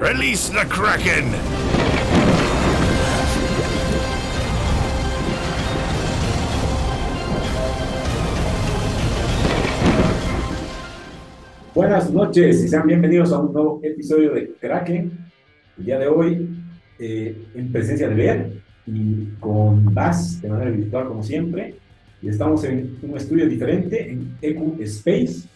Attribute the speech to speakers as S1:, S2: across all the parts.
S1: Release the Kraken!
S2: Buenas noches y sean bienvenidos a un nuevo episodio de Kraken. El día de hoy, eh, en presencia de Bea y con Bas de manera virtual, como siempre. Y estamos en un estudio diferente, en EQ Space.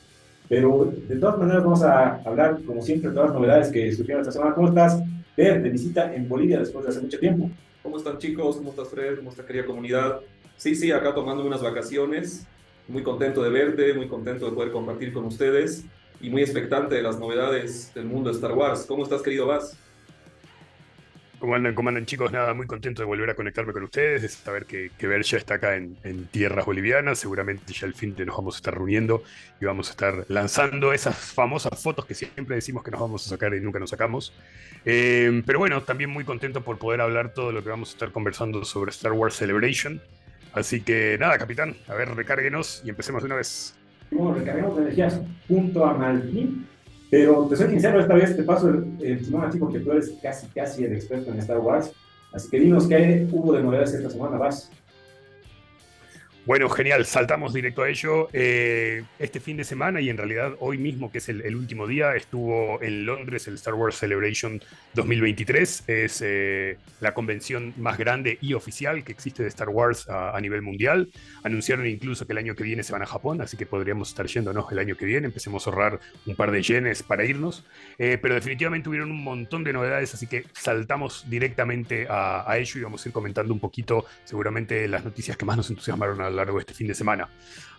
S2: Pero de todas maneras, vamos a hablar, como siempre, de todas las novedades que surgieron esta semana. ¿Cómo estás, Bea, de visita en Bolivia después de hace mucho tiempo?
S3: ¿Cómo están chicos? ¿Cómo estás Fred? ¿Cómo está querida comunidad? Sí, sí, acá tomando unas vacaciones. Muy contento de verte, muy contento de poder compartir con ustedes y muy expectante de las novedades del mundo de Star Wars. ¿Cómo estás, querido Vaz?
S4: ¿Cómo andan, chicos? Nada, muy contento de volver a conectarme con ustedes, de saber que, que Ver ya está acá en, tierras bolivianas, seguramente ya al fin de nos vamos a estar reuniendo y vamos a estar lanzando esas famosas fotos que siempre decimos que nos vamos a sacar y nunca nos sacamos. Eh, pero bueno, también muy contento por poder hablar todo lo que vamos a estar conversando sobre Star Wars Celebration. Así que nada, capitán, a ver, recárguenos y empecemos de una vez.
S2: Bueno, energías junto a Malkin. Pero te soy sincero, esta vez te paso el, el timón a ti porque tú eres casi, casi el experto en Star Wars. Así que dinos qué hubo de novedades esta semana, vas.
S4: Bueno, genial, saltamos directo a ello. Eh, este fin de semana y en realidad hoy mismo, que es el, último día, estuvo en Londres el Star Wars Celebration 2023. Es eh, la convención más grande y oficial que existe de Star Wars a, nivel mundial. Anunciaron incluso que el año que viene se van a Japón, así que podríamos estar yéndonos el año que viene. Empecemos a ahorrar un par de yenes para irnos. Eh, pero definitivamente tuvieron un montón de novedades, así que saltamos directamente a, a ello y vamos a ir comentando un poquito, seguramente, las noticias que más nos entusiasmaron a lo largo de este fin de semana.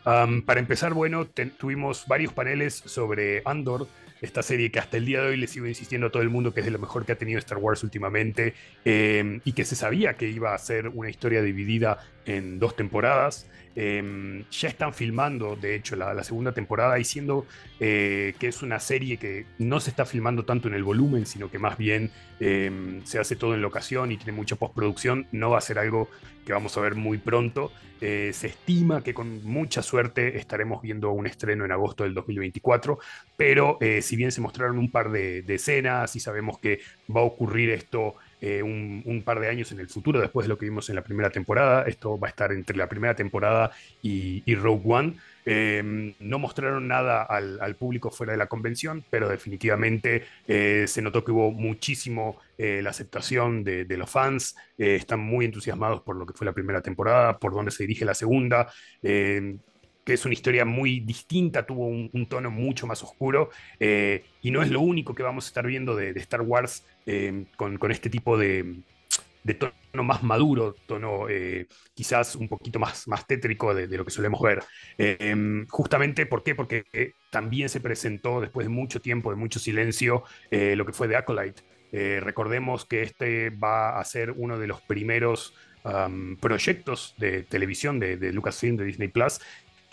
S4: Para empezar, bueno, tuvimos varios paneles sobre Andor, esta serie que hasta el día de hoy le sigo insistiendo a todo el mundo que es de lo mejor que ha tenido Star Wars últimamente eh, y que se sabía que iba a ser una historia dividida en dos temporadas. Eh, ya están filmando, de hecho, la, segunda temporada, diciendo eh, que es una serie que no se está filmando tanto en el volumen, sino que más bien eh, se hace todo en locación y tiene mucha postproducción. No va a ser algo que vamos a ver muy pronto. Eh, se estima que con mucha suerte estaremos viendo un estreno en agosto del 2024, pero eh, si bien se mostraron un par de escenas y sabemos que va a ocurrir esto eh, un, par de años en el futuro, después de lo que vimos en la primera temporada. Esto va a estar entre la primera temporada y, Rogue One. Eh, no mostraron nada al, público fuera de la convención, pero definitivamente eh, se notó que hubo muchísimo eh, la aceptación de, de los fans. están muy entusiasmados por lo que fue la primera temporada, por dónde se dirige la segunda que es una historia muy distinta, tuvo un, tono mucho más oscuro, eh, y no es lo único que vamos a estar viendo de, Star Wars eh, con, con, este tipo de, tono más maduro, tono eh, quizás un poquito más, más tétrico de, lo que solemos ver. justamente, ¿por qué? Porque también se presentó después de mucho tiempo, de mucho silencio, lo que fue de Acolyte. recordemos que este va a ser uno de los primeros proyectos de televisión de, de, Lucasfilm, de Disney Plus,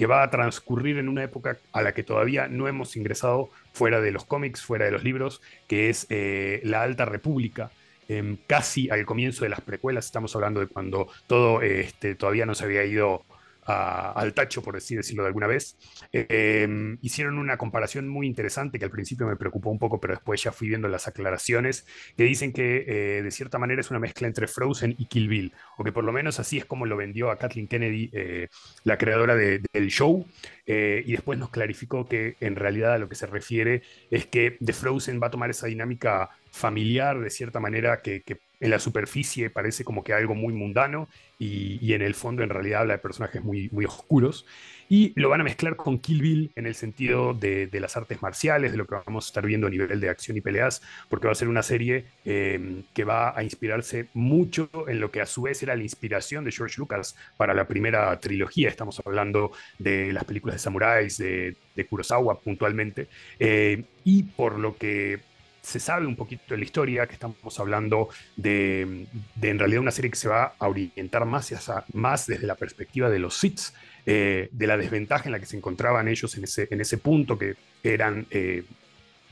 S4: que va a transcurrir en una época a la que todavía no hemos ingresado fuera de los cómics, fuera de los libros, que es eh, la Alta República. Eh, casi al comienzo de las precuelas, estamos hablando de cuando todo este, todavía no se había ido al tacho, por así decirlo de alguna vez. Eh, hicieron una comparación muy interesante que al principio me preocupó un poco, pero después ya fui viendo las aclaraciones, que dicen que eh, de cierta manera es una mezcla entre Frozen y Kill Bill, o que por lo menos así es como lo vendió a Kathleen Kennedy, eh, la creadora de, del show, y después nos clarificó que en realidad a lo que se refiere es que The Frozen va a tomar esa dinámica familiar de cierta manera que, en la superficie parece como que algo muy mundano y, en el fondo en realidad habla de personajes muy, muy oscuros. Y lo van a mezclar con Kill Bill en el sentido de, de, las artes marciales, de lo que vamos a estar viendo a nivel de acción y peleas, porque va a ser una serie eh, que va a inspirarse mucho en lo que a su vez era la inspiración de George Lucas para la primera trilogía. Estamos hablando de las películas de samuráis, de, de Kurosawa puntualmente, eh, y por lo que se sabe un poquito de la historia, que estamos hablando de, de en realidad una serie que se va a orientar más, hacia, más desde la perspectiva de los Sith, eh, de la desventaja en la que se encontraban ellos en ese, en ese punto, que eran eh,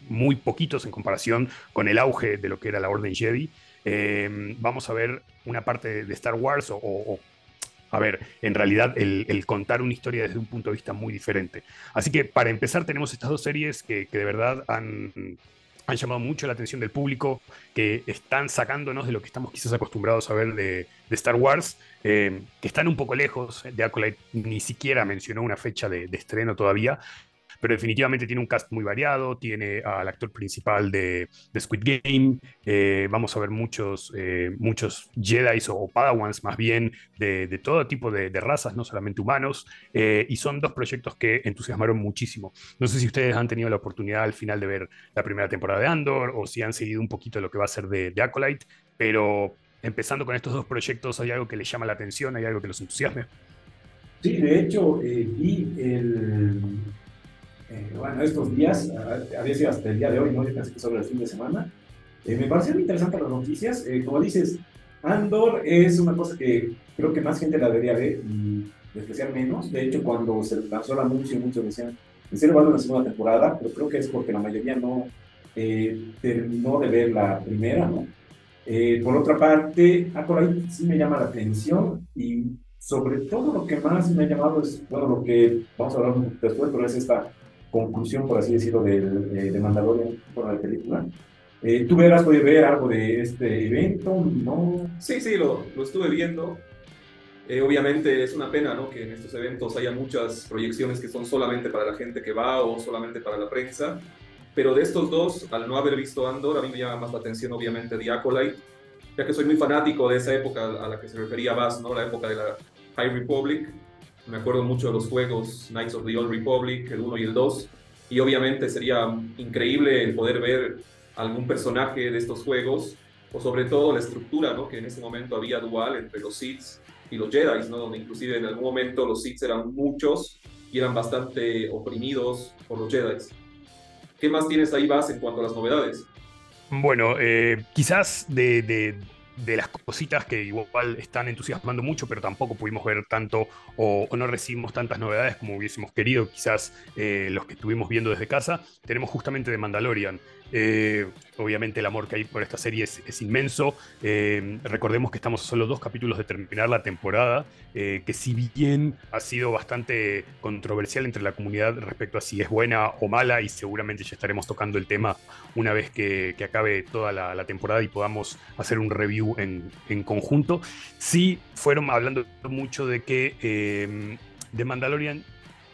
S4: muy poquitos en comparación con el auge de lo que era la Orden Jedi. Eh, vamos a ver una parte de Star Wars o, a ver, en realidad el, contar una historia desde un punto de vista muy diferente. Así que para empezar tenemos estas dos series que de verdad han han llamado mucho la atención del público, que están sacándonos de lo que estamos quizás acostumbrados a ver de, Star Wars, eh, que están un poco lejos. De Acolyte ni siquiera mencionó una fecha de estreno todavía, pero definitivamente tiene un cast muy variado, tiene al actor principal de, Squid Game, eh, vamos a ver muchos, eh, muchos Jedi o, Padawans más bien de, todo tipo de, razas, no solamente humanos, eh, y son dos proyectos que entusiasmaron muchísimo. No sé si ustedes han tenido la oportunidad al final de ver la primera temporada de Andor o si han seguido un poquito lo que va a ser de, de Acolyte, pero empezando con estos dos proyectos, ¿hay algo que les llama la atención? ¿Hay algo que los entusiasme?
S2: Sí, de hecho, vi el, eh, bueno, estos días, ah, había sido hasta el día de hoy, ¿no? Yo pensé que sobre el fin de semana. Eh, me parecieron interesantes las noticias. Eh, como dices, Andor es una cosa que creo que más gente la debería ver y especial menos. De hecho, cuando se lanzó el anuncio, muchos decían, en serio va a una segunda temporada, pero creo que es porque la mayoría no terminó de ver la primera, ¿no? por otra parte, ahí sí me llama la atención y sobre todo lo que más me ha llamado es, bueno, lo que vamos a hablar después, pero es esta conclusión, por así decirlo, de, eh, de Mandalorian por la película. Eh, ¿Tú verás, podido ver algo de este evento? ¿No?
S3: Sí, sí, lo, lo estuve viendo. Eh, obviamente es una pena ¿no? que en estos eventos haya muchas proyecciones que son solamente para la gente que va o solamente para la prensa. Pero de estos dos, al no haber visto Andor, a mí me llama más la atención obviamente The Acolyte, ya que soy muy fanático de esa época a la que se refería Bass, ¿no? la época de la High Republic. Me acuerdo mucho de los juegos Knights of the Old Republic, el 1 y el 2. Y obviamente sería increíble poder ver algún personaje de estos juegos, o sobre todo la estructura, ¿no? que en ese momento había dual entre los Sith y los Jedi, ¿no? donde inclusive en algún momento los Sith eran muchos y eran bastante oprimidos por los Jedi. ¿Qué más tienes ahí, Vas, en cuanto a las novedades?
S4: Bueno, eh, quizás de de las cositas que igual están entusiasmando mucho, pero tampoco pudimos ver tanto o, no recibimos tantas novedades como hubiésemos querido, quizás eh, los que estuvimos viendo desde casa. Tenemos justamente de Mandalorian. Eh, obviamente el amor que hay por esta serie es, inmenso. Eh, recordemos que estamos a solo dos capítulos de terminar la temporada, que si bien ha sido bastante controversial entre la comunidad respecto a si es buena o mala, y seguramente ya estaremos tocando el tema una vez que, acabe toda la, temporada y podamos hacer un review en, en conjunto, sí fueron hablando mucho de que The Mandalorian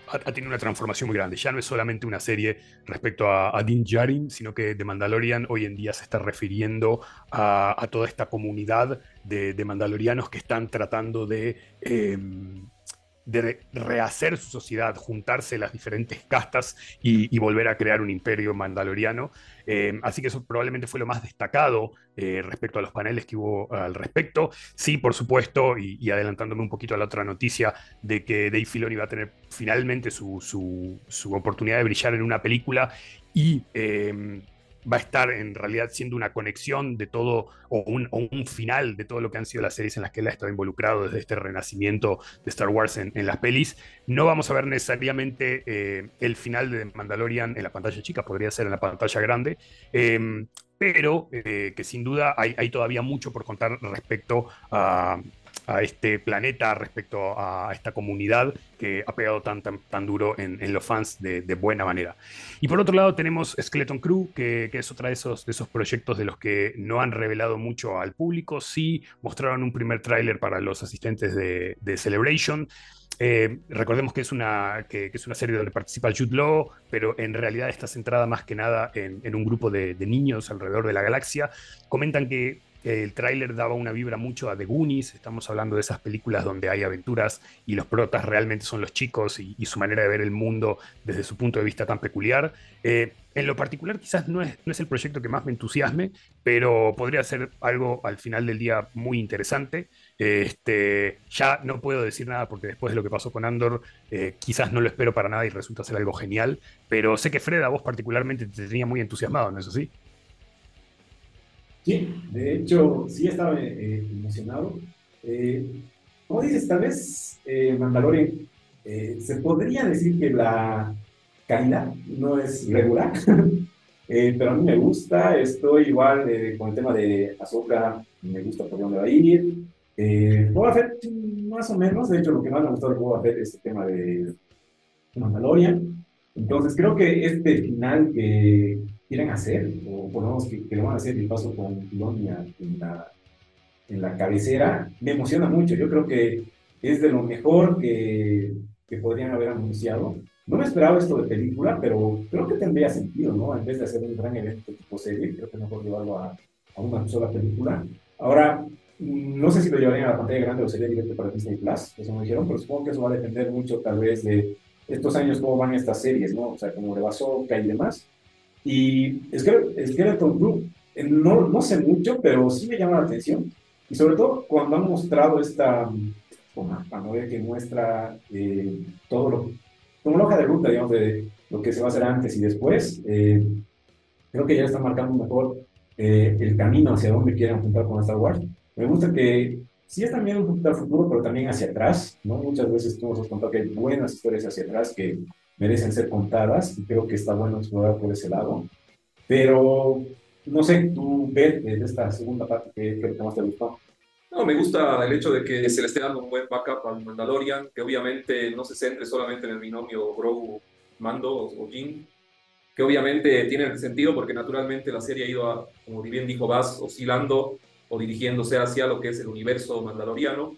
S4: ha, tenido una transformación muy grande. Ya no es solamente una serie respecto a, a Din Djarin, sino que The Mandalorian hoy en día se está refiriendo a, toda esta comunidad de, mandalorianos que están tratando de em, de rehacer su sociedad, juntarse las diferentes castas y, volver a crear un imperio mandaloriano. Eh, así que eso probablemente fue lo más destacado eh, respecto a los paneles que hubo al respecto. Sí, por supuesto, y, adelantándome un poquito a la otra noticia de que Dave Filoni va a tener finalmente su, su oportunidad de brillar en una película y eh, va a estar en realidad siendo una conexión de todo o un, final de todo lo que han sido las series en las que él ha estado involucrado desde este renacimiento de Star Wars en, las pelis. No vamos a ver necesariamente eh, el final de Mandalorian en la pantalla chica, podría ser en la pantalla grande. Em, pero eh, que sin duda hay, hay, todavía mucho por contar respecto a, a este planeta, respecto a esta comunidad que ha pegado tan, tan, duro en, los fans de, buena manera. Y por otro lado tenemos Skeleton Crew, que, es otra de esos, de esos proyectos de los que no han revelado mucho al público. Sí mostraron un primer tráiler para los asistentes de, Celebration. Eh, recordemos que es, una, que, es una serie donde participa Jude Law, pero en realidad está centrada más que nada en, un grupo de, de, niños alrededor de la galaxia. Comentan que el tráiler daba una vibra mucho a The Goonies, estamos hablando de esas películas donde hay aventuras y los protas realmente son los chicos y, su manera de ver el mundo desde su punto de vista tan peculiar. Eh, en lo particular quizás no es, el proyecto que más me entusiasme, pero podría ser algo al final del día muy interesante. Este, ya no puedo decir nada porque después de lo que pasó con Andor, eh, quizás no lo espero para nada y resulta ser algo genial, pero sé que Fred a vos particularmente te tenía muy entusiasmado, ¿no es así?
S2: Sí, de hecho, sí estaba eh, emocionado. Eh, como dices, tal vez eh, Mandalorian se podría decir que la calidad no es regular, pero a mí me gusta. Estoy igual con el tema de Ahsoka, me gusta por dónde va a ir. Boba Fett, más o menos. De hecho, lo que más me gustó de Boba es el tema de Mandalorian. Entonces, creo que este final que quieren hacer, o por lo menos que, que lo van a hacer, el paso con Lonia en la, en la cabecera, me emociona mucho. Yo creo que es de lo mejor que, que podrían haber anunciado. No me esperaba esto de película, pero creo que tendría sentido, ¿no? En vez de hacer un gran evento tipo serie, creo que mejor llevarlo a, a una sola película. Ahora, no sé si lo llevarían a la pantalla grande o sería directo para Disney Plus, eso me dijeron, pero supongo que eso va a depender mucho tal vez de estos años cómo van estas series, ¿no? O sea, como de Bazooka y demás. Y Skeleton Crew, eh, no, no sé mucho, pero sí me llama la atención. Y sobre todo cuando han mostrado esta ver que muestra eh, todo lo, como la hoja de ruta, digamos, de lo que se va a hacer antes y después, eh, creo que ya está marcando mejor el camino hacia dónde quieren apuntar con Star Wars. Me gusta que sí es también un poquito al futuro, pero también hacia atrás, ¿no? Muchas veces tú nos has contado que hay buenas historias hacia atrás que merecen ser contadas y creo que está bueno explorar por ese lado. Pero, no sé, tú ves de esta segunda parte que, que más te gustó.
S3: No, me gusta el hecho de que se le esté dando un buen backup al Mandalorian, que obviamente no se centre solamente en el binomio Grogu Mando o Jin, que obviamente tiene sentido porque naturalmente la serie ha ido, como bien dijo Bass, oscilando o dirigiéndose hacia lo que es el universo mandaloriano.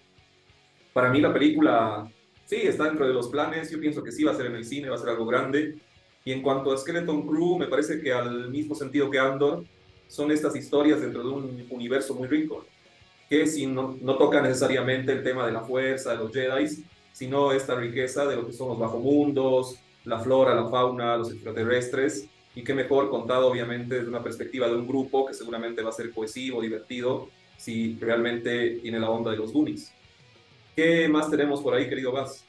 S3: Para mí la película, sí, está dentro de los planes, yo pienso que sí va a ser en el cine, va a ser algo grande. Y en cuanto a Skeleton Crew, me parece que al mismo sentido que Andor, son estas historias dentro de un universo muy rico, que si no, no toca necesariamente el tema de la fuerza, de los Jedi, sino esta riqueza de lo que son los bajomundos, la flora, la fauna, los extraterrestres, y qué mejor contado obviamente desde una perspectiva de un grupo que seguramente va a ser cohesivo, divertido, si realmente tiene la onda de los Goonies. ¿Qué más tenemos por ahí, querido Bas?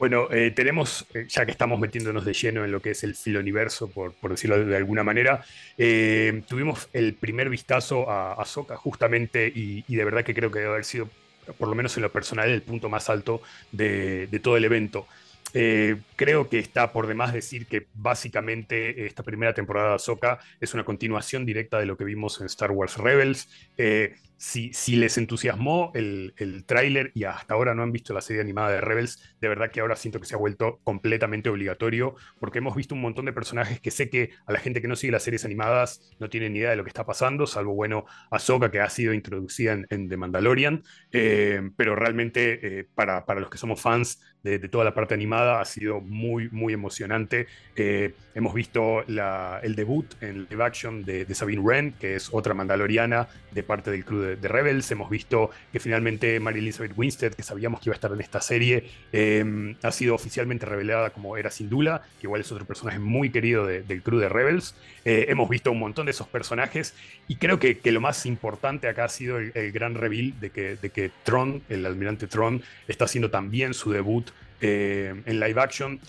S4: Bueno, eh, tenemos, eh, ya que estamos metiéndonos de lleno en lo que es el filoniverso, por, por decirlo de alguna manera, eh, tuvimos el primer vistazo a, a Soka justamente y, de verdad que creo que debe haber sido, por lo menos en lo personal, el punto más alto de todo el evento. Eh, creo que está por demás decir que básicamente esta primera temporada de Ahsoka es una continuación directa de lo que vimos en Star Wars Rebels. Eh, si, si, les entusiasmó el, el tráiler y hasta ahora no han visto la serie animada de Rebels, de verdad que ahora siento que se ha vuelto completamente obligatorio porque hemos visto un montón de personajes que sé que a la gente que no sigue las series animadas no tiene ni idea de lo que está pasando, salvo, bueno, Ahsoka que ha sido introducida en, The Mandalorian, eh, pero realmente para, para, los que somos fans de, toda la parte animada ha sido muy, muy emocionante. Eh, hemos visto el debut en live action de, Sabine Wren, que es otra mandaloriana de parte del crew de, Rebels. Hemos visto que finalmente Mary Elizabeth Winstead, que sabíamos que iba a estar en esta serie, eh, ha sido oficialmente revelada como Era Sindula, que igual es otro personaje muy querido de, del crew de Rebels. Eh, hemos visto un montón de esos personajes y creo que, que lo más importante acá ha sido el, el gran reveal de que, de que Tron, el almirante Tron, está haciendo también su debut eh, en live action.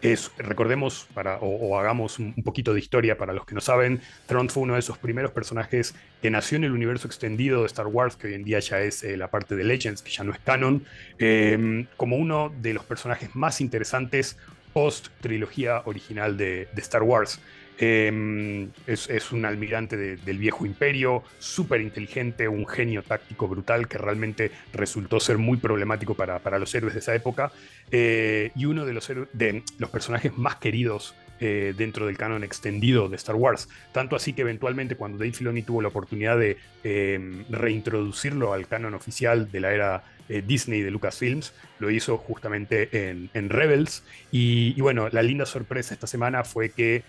S4: Es, recordemos para, o, hagamos un, poquito de historia para los que no saben, Tron fue uno de esos primeros personajes que nació en el universo extendido de Star Wars, que hoy en día ya es eh, la parte de Legends, que ya no es canon, eh, como uno de los personajes más interesantes post trilogía original de, de Star Wars. Eh, es, es, un almirante de, del viejo imperio, súper inteligente, un genio táctico brutal que realmente resultó ser muy problemático para, para los héroes de esa época eh, y uno de los, de los personajes más queridos eh, dentro del canon extendido de Star Wars. Tanto así que eventualmente cuando Dave Filoni tuvo la oportunidad de eh, reintroducirlo al canon oficial de la era eh, Disney de Lucasfilms, lo hizo justamente en, Rebels. Y, bueno, la linda sorpresa esta semana fue que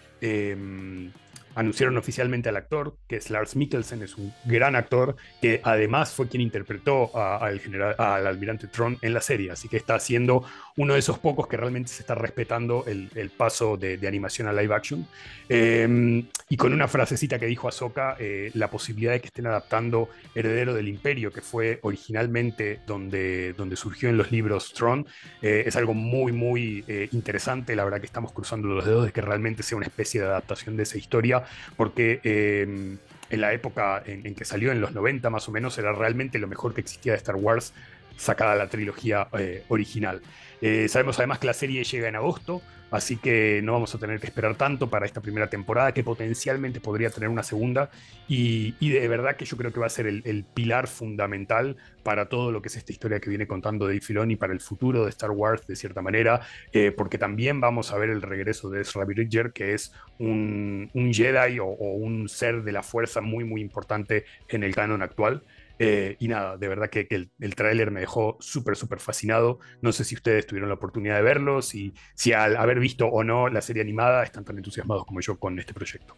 S4: anunciaron oficialmente al actor, que es Lars Mikkelsen, es un gran actor, que además fue quien interpretó al, general, al almirante Tron en la serie, así que está siendo uno de esos pocos que realmente se está respetando el, paso de, animación a live action. Eh, y con una frasecita que dijo Ahsoka, eh, la posibilidad de que estén adaptando Heredero del Imperio, que fue originalmente donde, donde surgió en los libros Tron, eh, es algo muy, muy eh, interesante. La verdad que estamos cruzando los dedos de que realmente sea una especie de adaptación de esa historia, porque en la época en, que salió, en los 90 más o menos, era realmente lo mejor que existía de Star Wars sacada la trilogía eh, original. Eh, sabemos además que la serie llega en agosto, así que no vamos a tener que esperar tanto para esta primera temporada, que potencialmente podría tener una segunda, y, de verdad que yo creo que va a ser el, pilar fundamental para todo lo que es esta historia que viene contando Dave Filoni para el futuro de Star Wars, de cierta manera, eh, porque también vamos a ver el regreso de Ezra Bridger, que es un, Jedi o, o un ser de la fuerza muy, muy importante en el canon actual. Eh, y nada, de verdad que, el, el tráiler me dejó súper, súper fascinado. No sé si ustedes tuvieron la oportunidad de verlo, si, si al haber visto o no la serie animada están tan entusiasmados como yo con este proyecto.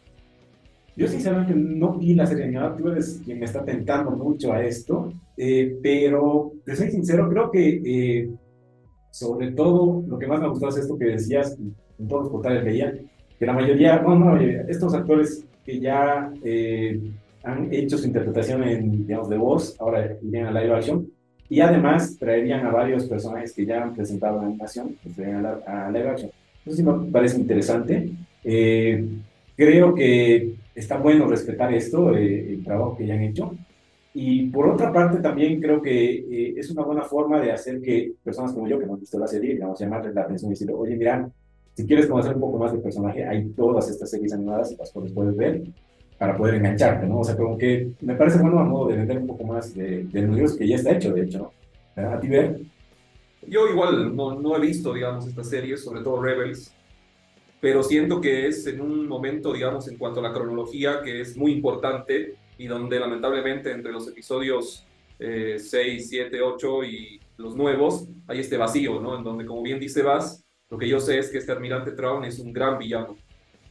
S2: Yo sinceramente no vi la serie animada, tú eres quien me está tentando mucho a esto, eh, pero te soy sincero, creo que eh, sobre todo lo que más me gustó es esto que decías, en todos los portales veía, que la mayoría, bueno, no estos actores que ya han hecho su interpretación en, digamos, de voz, ahora irían a live action, y además traerían a varios personajes que ya han presentado en animación, que traerían a, live action. Eso sí me parece interesante. Eh, creo que está bueno respetar esto, eh, el trabajo que ya han hecho. Y por otra parte, también creo que eh, es una buena forma de hacer que personas como yo, que no han visto la serie, digamos, llamarles la atención y decir, oye, mira, si quieres conocer un poco más del personaje, hay todas estas series animadas, las puedes ver para poder engancharte, ¿no? O sea, como que me parece bueno a modo de vender un poco más de, del universo que ya está hecho, de hecho, ¿no? ¿A ti, ver?
S3: Yo igual no, no he visto, digamos, esta serie, sobre todo Rebels, pero siento que es en un momento, digamos, en cuanto a la cronología, que es muy importante y donde lamentablemente entre los episodios 6, 7, 8 y los nuevos hay este vacío, ¿no? En donde, como bien dice Vaz, lo que yo sé es que este almirante Traun es un gran villano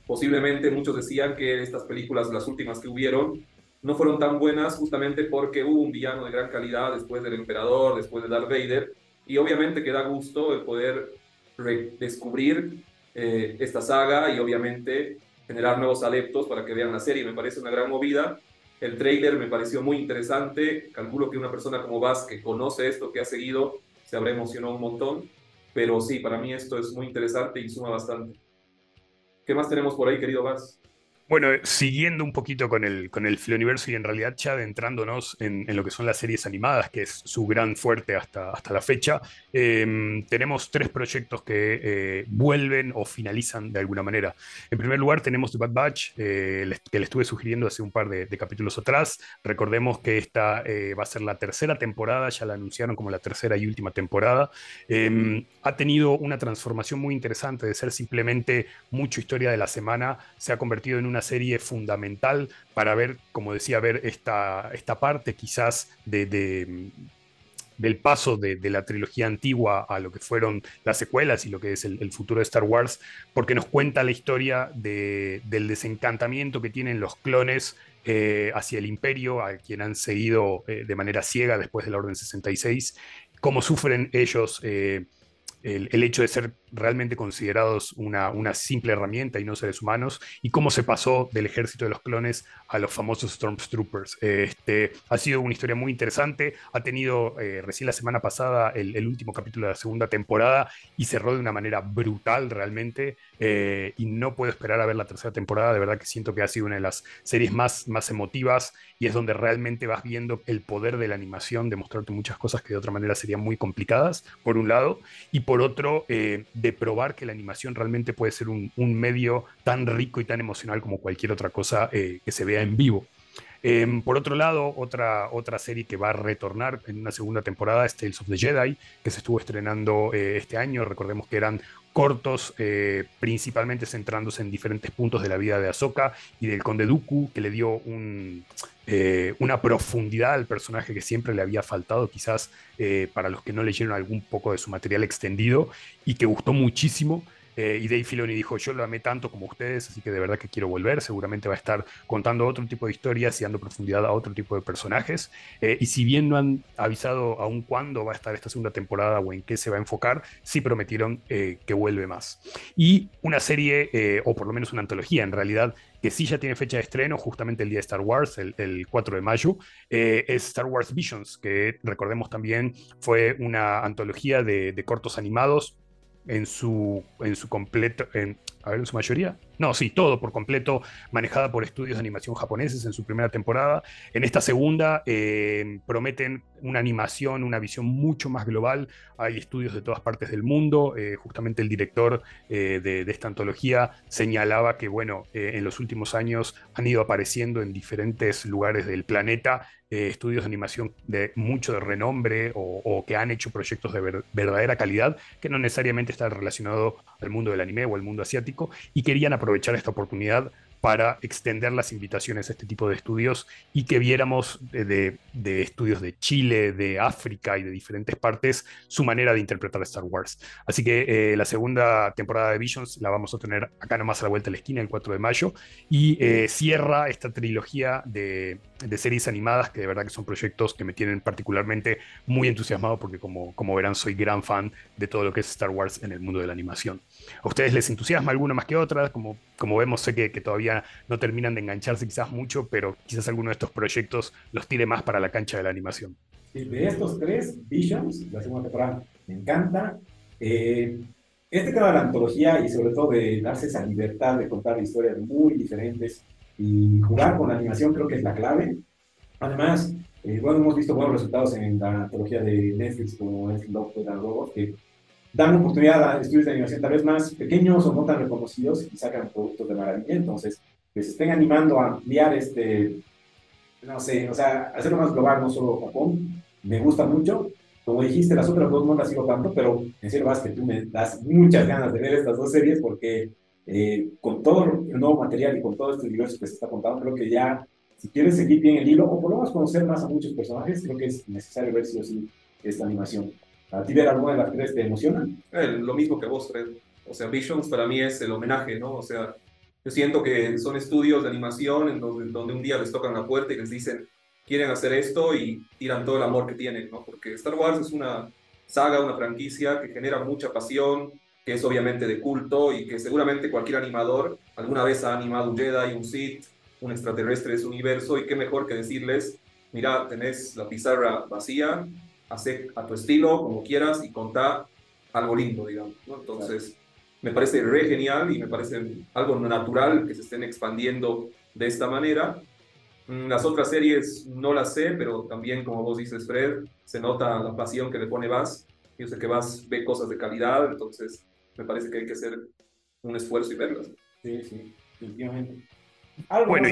S3: Posiblemente muchos decían que estas películas, las últimas que hubieron, no fueron tan buenas justamente porque hubo un villano de gran calidad después del emperador, después de Darth Vader, y obviamente que da gusto el poder redescubrir eh, esta saga y obviamente generar nuevos adeptos para que vean la serie. Me parece una gran movida. El trailer me pareció muy interesante. Calculo que una persona como Vaz, que conoce esto, que ha seguido, se habrá emocionado un montón. Pero sí, para mí esto es muy interesante y suma bastante. ¿Qué más tenemos por ahí, querido Vaz?
S4: Bueno, siguiendo un poquito con el, con el Universo y en realidad ya adentrándonos en, lo que son las series animadas, que es su gran fuerte hasta, hasta la fecha, em, tenemos tres proyectos que eh, vuelven o finalizan de alguna manera. En primer lugar, tenemos The Bad Batch, eh, que le estuve sugiriendo hace un par de, capítulos atrás. Recordemos que esta eh, va a ser la tercera temporada, ya la anunciaron como la tercera y última temporada. Em, ha tenido una transformación muy interesante de ser simplemente mucho historia de la semana, se ha convertido en un una serie fundamental para ver, como decía, ver esta, esta parte quizás de, del paso de, la trilogía antigua a lo que fueron las secuelas y lo que es el, futuro de Star Wars, porque nos cuenta la historia del desencantamiento que tienen los clones eh, hacia el imperio, a quien han seguido eh, de manera ciega después de la Orden 66, cómo sufren ellos eh, el, hecho de ser realmente considerados una, una, simple herramienta y no seres humanos, y cómo se pasó del ejército de los clones a los famosos Stormtroopers. Este, ha sido una historia muy interesante, ha tenido eh, recién la semana pasada el, último capítulo de la segunda temporada y cerró de una manera brutal realmente, eh, y no puedo esperar a ver la tercera temporada, de verdad que siento que ha sido una de las series más, más emotivas y es donde realmente vas viendo el poder de la animación, de mostrarte muchas cosas que de otra manera serían muy complicadas, por un lado, y por otro, eh, de probar que la animación realmente puede ser un, medio tan rico y tan emocional como cualquier otra cosa eh, que se vea en vivo. Em, por otro lado, otra, otra serie que va a retornar en una segunda temporada es Tales of the Jedi, que se estuvo estrenando eh, este año. Recordemos que eran cortos, eh, principalmente centrándose en diferentes puntos de la vida de Ahsoka y del Conde Dooku, que le dio un, eh, una profundidad al personaje que siempre le había faltado, quizás eh, para los que no leyeron algún poco de su material extendido y que gustó muchísimo. Eh, y Dave Filoni dijo, yo lo amé tanto como ustedes, así que de verdad que quiero volver. Seguramente va a estar contando otro tipo de historias y dando profundidad a otro tipo de personajes. y si bien no han avisado aún cuándo va a estar esta segunda temporada o en qué se va a enfocar, sí prometieron que vuelve más. Y una serie, o por lo menos una antología en realidad, que sí ya tiene fecha de estreno, justamente el día de Star Wars, el, 4 de mayo, eh, es Star Wars Visions, que recordemos también fue una antología de, cortos animados en su, en su completo, a ver, en su mayoría. No, sí, todo por completo manejada por estudios de animación japoneses en su primera temporada. En esta segunda eh, prometen una animación, una visión mucho más global. Hay estudios de todas partes del mundo. Eh, justamente el director eh, de, esta antología señalaba que, bueno, en los últimos años han ido apareciendo en diferentes lugares del planeta estudios de animación de mucho de renombre o, que han hecho proyectos de verdadera calidad que no necesariamente están relacionados al mundo del anime o al mundo asiático y querían aprovechar esta oportunidad para extender las invitaciones a este tipo de estudios y que viéramos de, estudios de Chile, de África y de diferentes partes su manera de interpretar Star Wars. Así que eh, la segunda temporada de Visions la vamos a tener acá nomás a la vuelta de la esquina el 4 de mayo y eh, cierra esta trilogía de, series animadas que de verdad que son proyectos que me tienen particularmente muy entusiasmado porque como, como verán soy gran fan de todo lo que es Star Wars en el mundo de la animación. ¿A ustedes les entusiasma alguna más que otra? Como, como vemos sé que, que todavía no terminan de engancharse quizás mucho, pero quizás alguno de estos proyectos los tire más para la cancha de la animación.
S2: De estos tres, Visions, la segunda temporada, me encanta. Eh, este tema de la antología y sobre todo de darse esa libertad de contar historias muy diferentes y jugar con la animación creo que es la clave. Además, eh, bueno, hemos visto buenos resultados en la antología de Netflix como es Love, the Robots, que dan oportunidad a estudios de animación tal vez más pequeños o no tan reconocidos y sacan productos de maravilla. Entonces, que se estén animando a ampliar este, no sé, o sea, hacerlo más global, no solo Japón, me gusta mucho. Como dijiste, las otras dos no las sigo tanto, pero en serio, vas que tú me das muchas ganas de ver estas dos series porque eh, con todo el nuevo material y con todo este universo que se está contando, creo que ya, si quieres seguir bien el hilo o por lo menos conocer más a muchos personajes, creo que es necesario ver si o sí esta animación. ¿A ti ver alguna de las tres te emociona?
S3: Eh, lo mismo que vos, Fred. O sea, Visions para mí es el homenaje, ¿no? O sea, yo siento que son estudios de animación en donde, donde un día les tocan la puerta y les dicen, quieren hacer esto y tiran todo el amor que tienen, ¿no? Porque Star Wars es una saga, una franquicia que genera mucha pasión, que es obviamente de culto y que seguramente cualquier animador alguna vez ha animado un Jedi, un Sith, un extraterrestre de su universo y qué mejor que decirles, mira, tenés la pizarra vacía, hacer a tu estilo, como quieras, y contar algo lindo, digamos. ¿no? Entonces, me parece re genial y me parece algo natural que se estén expandiendo de esta manera. Mm, las otras series no las sé, pero también, como vos dices, Fred, se nota la pasión que le pone Vaz. Yo sé que Vaz ve cosas de calidad, entonces me parece que hay que hacer un esfuerzo y verlas.
S2: Sí, sí, definitivamente
S4: bueno,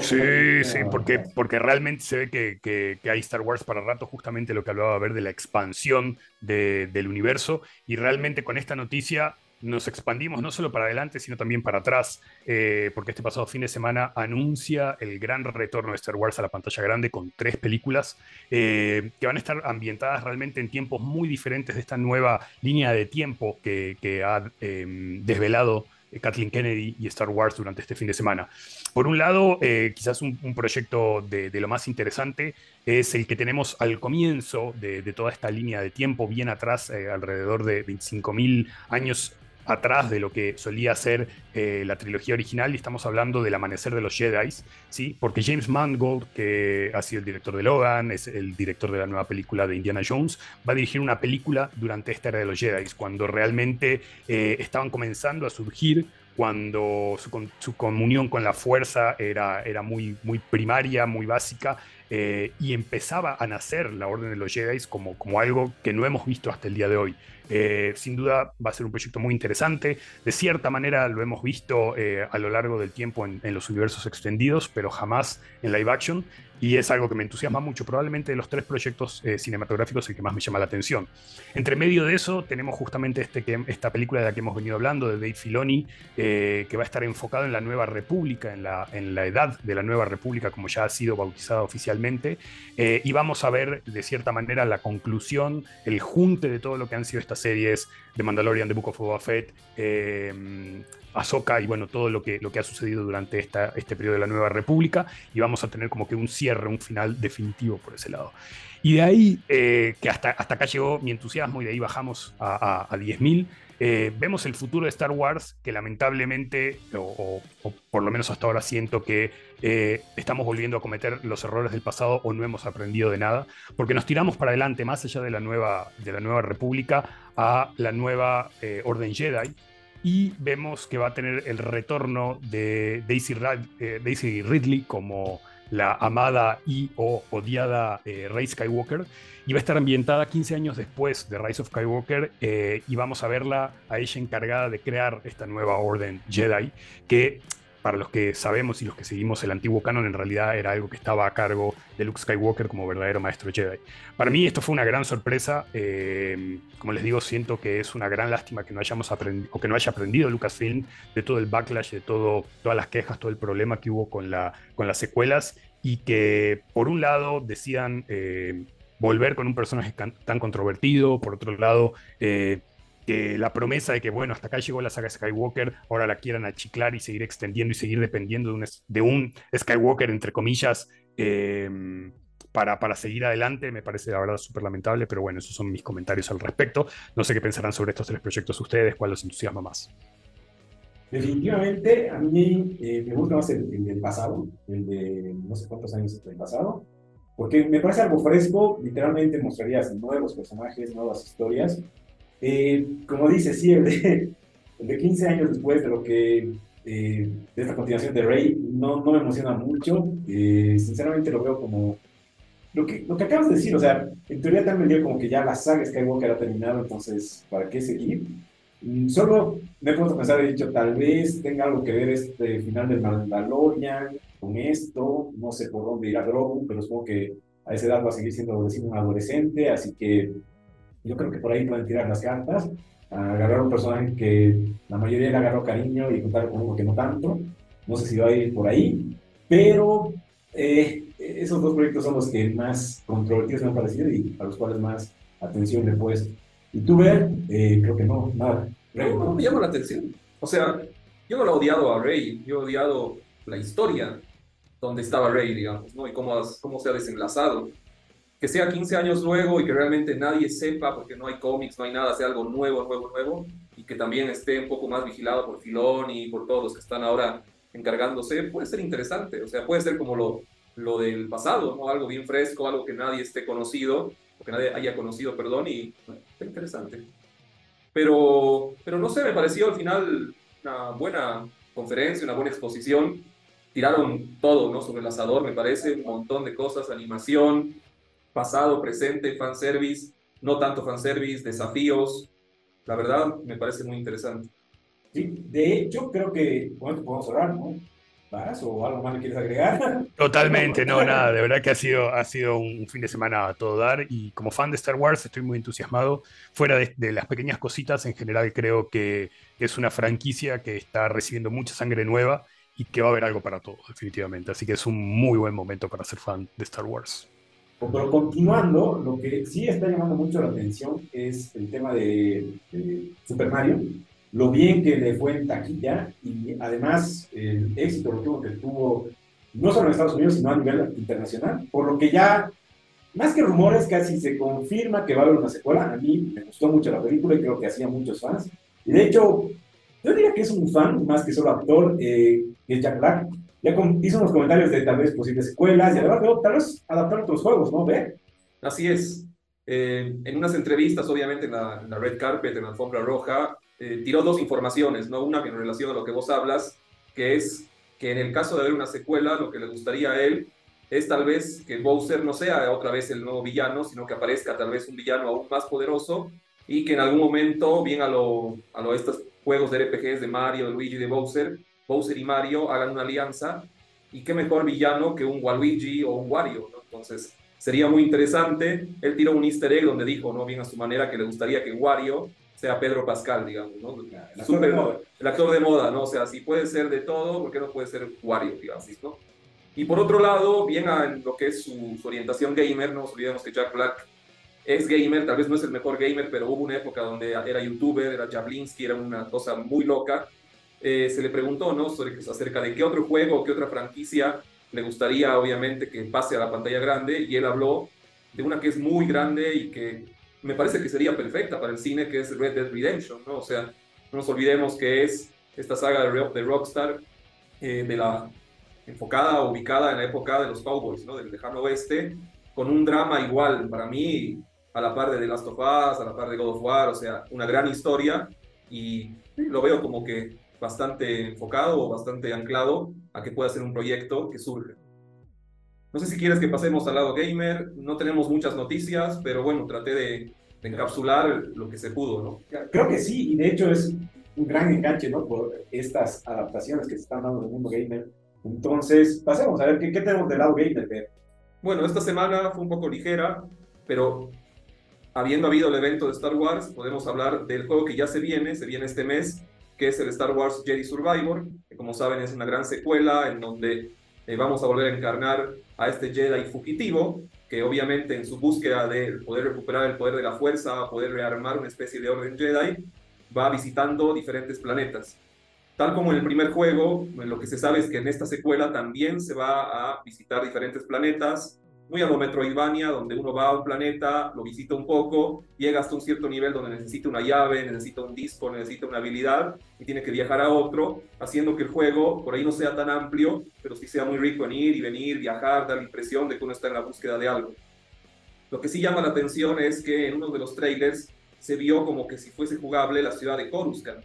S4: sí, sí, porque, porque realmente se ve que, que, hay Star Wars para rato, justamente lo que hablaba a ver de la expansión del universo, y realmente con esta noticia nos expandimos no solo para adelante, sino también para atrás, eh, porque este pasado fin de semana anuncia el gran retorno de Star Wars a la pantalla grande con tres películas eh, que van a estar ambientadas realmente en tiempos muy diferentes de esta nueva línea de tiempo que, que ha em, desvelado eh, Kathleen Kennedy y Star Wars durante este fin de semana. Por un lado, eh, quizás un, proyecto de, lo más interesante es el que tenemos al comienzo de, toda esta línea de tiempo, bien atrás, eh, alrededor de 25.000 años atrás de lo que solía ser eh, la trilogía original y estamos hablando del amanecer de los Jedi, ¿sí? porque James Mangold, que ha sido el director de Logan, es el director de la nueva película de Indiana Jones, va a dirigir una película durante esta era de los Jedi, cuando realmente eh, estaban comenzando a surgir cuando su, comunión con la fuerza era, era muy, muy primaria, muy básica, eh, y empezaba a nacer la Orden de los Jedi como, como algo que no hemos visto hasta el día de hoy. Eh, sin duda va a ser un proyecto muy interesante. De cierta manera lo hemos visto eh, a lo largo del tiempo en, los universos extendidos, pero jamás en live action. Y es algo que me entusiasma mucho. Probablemente de los tres proyectos eh, cinematográficos el que más me llama la atención. Entre medio de eso tenemos justamente este esta película de la que hemos venido hablando, de Dave Filoni, que va a estar enfocado en la Nueva República, en la, en la edad de la Nueva República, como ya ha sido bautizada oficialmente. y vamos a ver de cierta manera la conclusión, el junte de todo lo que han sido estas series de Mandalorian, de Book of Boba Fett, eh, Ahsoka y bueno, todo lo que, lo que ha sucedido durante esta, este periodo de la Nueva República y vamos a tener como que un cierre, un final definitivo por ese lado. Y de ahí, eh, que hasta, hasta acá llegó mi entusiasmo y de ahí bajamos a, a, a 10.000. Eh, vemos el futuro de Star Wars que lamentablemente, o, por lo menos hasta ahora siento que eh, estamos volviendo a cometer los errores del pasado o no hemos aprendido de nada, porque nos tiramos para adelante más allá de la nueva, de la nueva república a la nueva eh, Orden Jedi y vemos que va a tener el retorno de Daisy, Daisy Ridley como la amada y o odiada eh, Rey Skywalker y va a estar ambientada 15 años después de Rise of Skywalker eh, y vamos a verla a ella encargada de crear esta nueva orden Jedi que para los que sabemos y los que seguimos el antiguo canon, en realidad era algo que estaba a cargo de Luke Skywalker como verdadero maestro Jedi. Para mí esto fue una gran sorpresa. Eh, como les digo, siento que es una gran lástima que no hayamos aprendido o que no haya aprendido Lucasfilm de todo el backlash, de todo, todas las quejas, todo el problema que hubo con, la, con las secuelas y que por un lado decían eh, volver con un personaje tan controvertido, por otro lado eh, que la promesa de que, bueno, hasta acá llegó la saga Skywalker, ahora la quieran achiclar y seguir extendiendo y seguir dependiendo de un, de un Skywalker, entre comillas, em, para, para, seguir adelante, me parece la verdad súper lamentable, pero bueno, esos son mis comentarios al respecto. No sé qué pensarán sobre estos tres proyectos ustedes, cuál los entusiasma más.
S2: Definitivamente, a mí eh, me gusta más el, del pasado, el de no sé cuántos años del pasado, porque me parece algo fresco, literalmente mostrarías nuevos personajes, nuevas historias, eh, como dice, sí, el de, de, 15 años después de lo que, eh, de esta continuación de Rey, no, no me emociona mucho. Eh, sinceramente lo veo como lo que, lo que acabas de decir, o sea, en teoría también dio como que ya la saga Skywalker ha terminado, entonces, ¿para qué seguir? Mm, solo me he puesto a pensar, he dicho, tal vez tenga algo que ver este final de Mandalorian con esto, no sé por dónde irá Grogu, pero supongo que a esa edad va a seguir siendo un adolescente, así que yo creo que por ahí pueden tirar las cartas, agarrar un personaje que la mayoría le agarró cariño y contar con uno que no tanto. No sé si va a ir por ahí, pero eh, esos dos proyectos son los que más controvertidos me han parecido y a los cuales más atención le puesto. Y tú, Ver, eh, creo que no, nada.
S3: No, no, me llama la atención. O sea, yo no lo he odiado a Rey, yo he odiado la historia donde estaba Rey, digamos, ¿no? Y cómo, cómo se ha desenlazado que sea 15 años luego y que realmente nadie sepa, porque no hay cómics, no hay nada, sea algo nuevo, nuevo, nuevo, y que también esté un poco más vigilado por Filón y por todos los que están ahora encargándose, puede ser interesante, o sea, puede ser como lo, lo del pasado, ¿no? algo bien fresco, algo que nadie esté conocido, o que nadie haya conocido, perdón, y bueno, está interesante. Pero, pero no sé, me pareció al final una buena conferencia, una buena exposición. Tiraron todo, ¿no? Sobre el asador, me parece, un montón de cosas, animación, pasado, presente, fanservice, no tanto fanservice, desafíos. La verdad, me parece muy interesante.
S2: Sí, de hecho, creo que bueno, podemos hablar, ¿no? ¿Vas o algo más que quieres agregar?
S4: Totalmente, no, nada, de verdad que ha sido, ha sido un fin de semana a todo dar y como fan de Star Wars estoy muy entusiasmado. Fuera de, de las pequeñas cositas, en general creo que es una franquicia que está recibiendo mucha sangre nueva y que va a haber algo para todos, definitivamente. Así que es un muy buen momento para ser fan de Star Wars.
S2: Pero continuando, lo que sí está llamando mucho la atención es el tema de, Super Mario, lo bien que le fue en taquilla y además el éxito que tuvo no solo en Estados Unidos, sino a nivel internacional, por lo que ya, más que rumores, casi se confirma que va a haber una secuela. A mí me gustó mucho la película y creo que hacía muchos fans. Y de hecho, yo diría que es un fan, más que solo actor, eh, es Jack Black, ya hizo unos comentarios de tal vez posibles secuelas y además tal vez adaptar otros juegos, ¿no? ¿Ve?
S3: Así es. Eh, en unas entrevistas, obviamente en la, red carpet, en la alfombra roja, eh, tiró dos informaciones, ¿no? Una en relación a lo que vos hablas, que es que en el caso de haber una secuela, lo que le gustaría a él es tal vez que Bowser no sea otra vez el nuevo villano, sino que aparezca tal vez un villano aún más poderoso y que en algún momento, bien a lo, a estos juegos de RPGs de Mario, de Luigi, de Bowser, Bowser y Mario hagan una alianza y qué mejor villano que un Waluigi o un Wario, Entonces, sería muy interesante. Él tiró un easter egg donde dijo, ¿no? Bien a su manera, que le gustaría que Wario sea Pedro Pascal, digamos, ¿no? El actor, de, moda. el actor de moda, ¿no? O sea, si puede ser de todo, ¿por qué no puede ser Wario, digamos, ¿no? Y por otro lado, bien a lo que es su, orientación gamer, no nos olvidemos que Jack Black es gamer, tal vez no es el mejor gamer, pero hubo una época donde era youtuber, era Jablinski, era una cosa muy loca, eh, se le preguntó ¿no? Sobre, acerca de qué otro juego, qué otra franquicia le gustaría, obviamente, que pase a la pantalla grande, y él habló de una que es muy grande y que me parece que sería perfecta para el cine, que es Red Dead Redemption, ¿no? O sea, no nos olvidemos que es esta saga de, Rockstar, eh, de la enfocada, ubicada en la época de los Cowboys, ¿no? Del lejano oeste, con un drama igual, para mí, a la par de The Last of Us, a la par de God of War, o sea, una gran historia y lo veo como que bastante enfocado o bastante anclado a que pueda ser un proyecto que surge. No sé si quieres que pasemos al lado gamer, no tenemos muchas noticias, pero bueno, traté de, encapsular lo que se pudo, ¿no?
S2: Creo que sí, y de hecho es un gran enganche, ¿no? Por estas adaptaciones que se están dando en el mundo gamer. Entonces, pasemos a ver qué, qué tenemos del lado gamer.
S3: Bueno, esta semana fue un poco ligera, pero habiendo habido el evento de Star Wars, podemos hablar del juego que ya se viene, se viene este mes, que es el Star Wars Jedi Survivor, que como saben es una gran secuela en donde eh, vamos a volver a encarnar a este Jedi fugitivo, que obviamente en su búsqueda de poder recuperar el poder de la fuerza, poder rearmar una especie de orden Jedi, va visitando diferentes planetas. Tal como en el primer juego, lo que se sabe es que en esta secuela también se va a visitar diferentes planetas, muy a lo Metroidvania, donde uno va a un planeta, lo visita un poco, llega hasta un cierto nivel donde necesita una llave, necesita un disco, necesita una habilidad y tiene que viajar a otro, haciendo que el juego por ahí no sea tan amplio, pero sí sea muy rico en ir y venir, viajar, dar la impresión de que uno está en la búsqueda de algo. Lo que sí llama la atención es que en uno de los trailers se vio como que si fuese jugable la ciudad de Coruscant.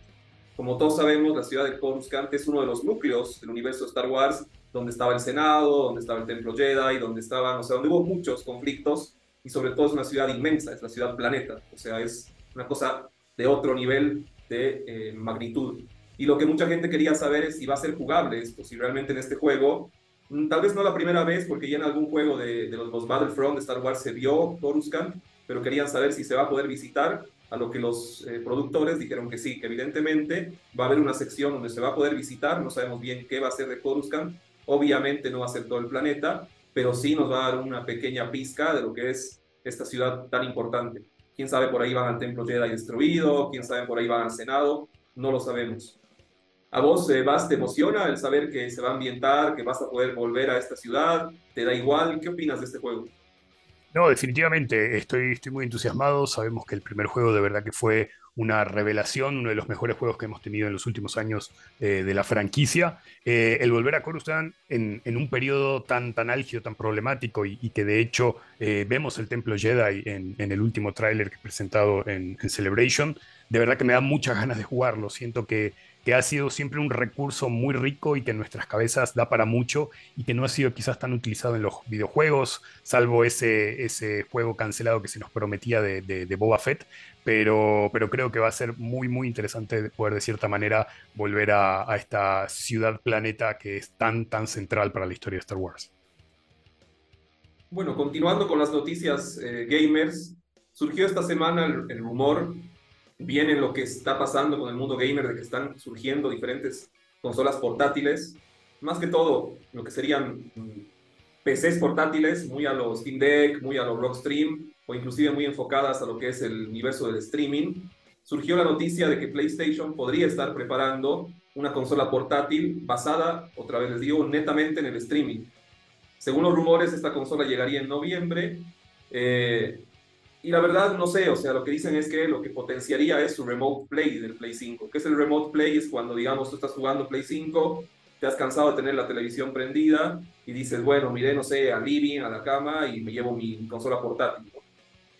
S3: Como todos sabemos, la ciudad de Coruscant es uno de los núcleos del universo Star Wars donde estaba el Senado, donde estaba el Templo Jedi, donde estaban, o sea, donde hubo muchos conflictos y sobre todo es una ciudad inmensa, es la ciudad planeta, o sea, es una cosa de otro nivel de eh, magnitud. Y lo que mucha gente quería saber es si va a ser jugable esto, si realmente en este juego, mm, tal vez no la primera vez, porque ya en algún juego de, de los, Battlefront de Star Wars se vio Coruscant, pero querían saber si se va a poder visitar, a lo que los eh, productores dijeron que sí, que evidentemente va a haber una sección donde se va a poder visitar, no sabemos bien qué va a ser de Coruscant, Obviamente no va a ser todo el planeta, pero sí nos va a dar una pequeña pizca de lo que es esta ciudad tan importante. Quién sabe por ahí van al templo Jedi destruido, quién sabe por ahí van al Senado, no lo sabemos. ¿A vos, eh, vas, te emociona el saber que se va a ambientar, que vas a poder volver a esta ciudad? ¿Te da igual? ¿Qué opinas de este juego?
S4: No, definitivamente, estoy, estoy muy entusiasmado. Sabemos que el primer juego de verdad que fue una revelación, uno de los mejores juegos que hemos tenido en los últimos años eh, de la franquicia. Eh, el volver a Coruscant en, en, un periodo tan, tan álgido, tan problemático y, que de hecho eh, vemos el Templo Jedi en, en el último tráiler que he presentado en, Celebration, de verdad que me da muchas ganas de jugarlo. Siento que que ha sido siempre un recurso muy rico y que en nuestras cabezas da para mucho y que no ha sido quizás tan utilizado en los videojuegos, salvo ese, ese juego cancelado que se nos prometía de, de, Boba Fett, pero, pero creo que va a ser muy, muy interesante poder de cierta manera volver a, esta ciudad planeta que es tan, tan central para la historia de Star Wars.
S3: Bueno, continuando con las noticias eh, gamers, surgió esta semana el rumor viene lo que está pasando con el mundo gamer, de que están surgiendo diferentes consolas portátiles, más que todo lo que serían mm, PCs portátiles, muy a los Steam Deck, muy a los Rockstream, o inclusive muy enfocadas a lo que es el universo del streaming. Surgió la noticia de que PlayStation podría estar preparando una consola portátil basada, otra vez les digo, netamente en el streaming. Según los rumores, esta consola llegaría en noviembre. Eh, y la verdad, no sé, o sea, lo que dicen es que lo que potenciaría es su Remote Play del Play 5. ¿Qué es el Remote Play? Es cuando, digamos, tú estás jugando Play 5, te has cansado de tener la televisión prendida y dices, bueno, miré, no sé, al living, a la cama y me llevo mi consola portátil.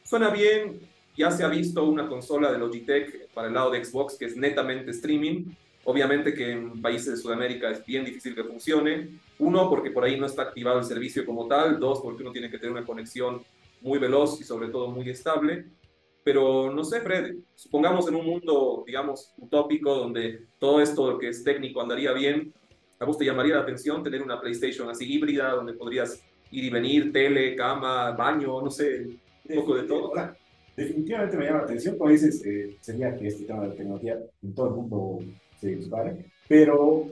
S3: Suena bien, ya se ha visto una consola de Logitech para el lado de Xbox que es netamente streaming. Obviamente que en países de Sudamérica es bien difícil que funcione. Uno, porque por ahí no está activado el servicio como tal. Dos, porque uno tiene que tener una conexión muy veloz y sobre todo muy estable. Pero no sé, Fred, supongamos en un mundo, digamos, utópico, donde todo esto que es técnico andaría bien, ¿a vos te llamaría la atención tener una PlayStation así híbrida, donde podrías ir y venir, tele, cama, baño, no sé, un poco de todo?
S2: Definitivamente me llama la atención, como dices, eh, sería que este tema de la tecnología en todo el mundo se dispare, pero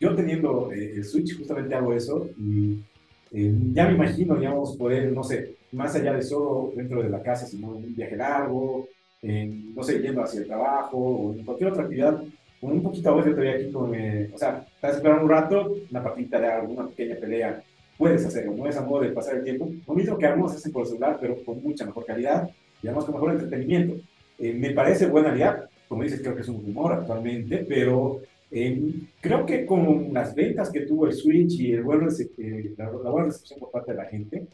S2: yo teniendo eh, el Switch justamente hago eso y eh, ya me imagino, digamos, poder, no sé, más allá de solo dentro de la casa, sino en un viaje largo, en, no sé, yendo hacia el trabajo o en cualquier otra actividad, con un poquito a veces estoy aquí con, eh, o sea, estás esperando un rato, una partita de alguna pequeña pelea, puedes hacerlo, no es a modo de pasar el tiempo, lo mismo que algunos hacen por el celular, pero con mucha mejor calidad, digamos con mejor entretenimiento. Eh, me parece buena idea, como dices, creo que es un rumor actualmente, pero creo que con las ventas que tuvo el Switch y el buen eh, la, buena recepción por parte de la gente,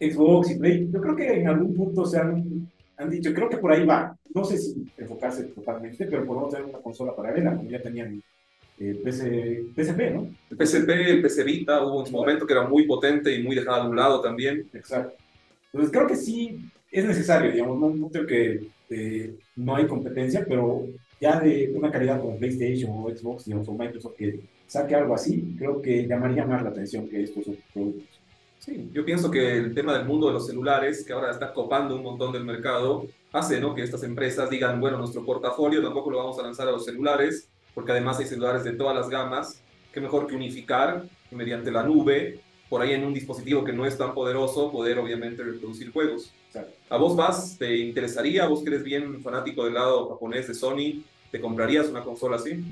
S2: Xbox y Play, yo creo que en algún punto se han han dicho, creo que por ahí va. No sé si enfocarse totalmente, pero por no tener una consola paralela, como ya tenían el PC, PSP, ¿no?
S3: El PSP, el PC Vita, hubo un momento que era muy potente y muy dejado a un lado también.
S2: Exacto. Entonces creo que sí es necesario, digamos, no, creo que eh, no hay competencia, pero ya de una calidad como PlayStation o Xbox, digamos, o Microsoft que saque algo así, creo que llamaría más la atención que estos otros productos.
S3: Sí, yo pienso que el tema del mundo de los celulares, que ahora está copando un montón del mercado, hace ¿no? que estas empresas digan, bueno, nuestro portafolio tampoco lo vamos a lanzar a los celulares, porque además hay celulares de todas las gamas, qué mejor que unificar mediante la nube, por ahí en un dispositivo que no es tan poderoso, poder obviamente reproducir juegos. ¿A vos vas? ¿Te interesaría? ¿Vos que eres bien fanático del lado japonés de Sony? ¿Te comprarías una consola así?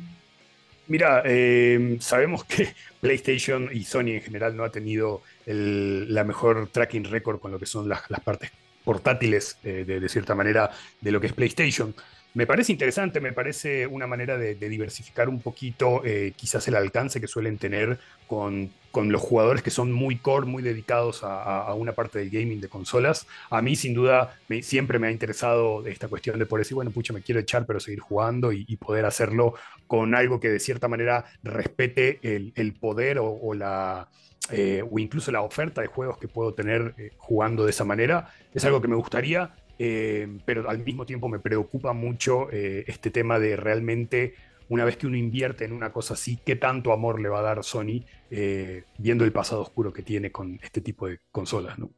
S4: Mira, eh, sabemos que PlayStation y Sony en general no ha tenido la mejor tracking record con lo que son las, partes portátiles, eh, de, cierta manera, de lo que es PlayStation. Me parece interesante, me parece una manera de, diversificar un poquito eh, quizás el alcance que suelen tener con, los jugadores que son muy core, muy dedicados a, una parte del gaming de consolas. A mí sin duda siempre me ha interesado esta cuestión de por decir, bueno, pucha, me quiero echar pero seguir jugando y, poder hacerlo con algo que de cierta manera respete el, poder o, la... Eh, o incluso la oferta de juegos que puedo tener eh, jugando de esa manera, es algo que me gustaría eh, pero al mismo tiempo me preocupa mucho eh, este tema de realmente, una vez que uno invierte en una cosa así, qué tanto amor le va a dar Sony eh, viendo el pasado oscuro que tiene con este tipo de consolas, ¿no?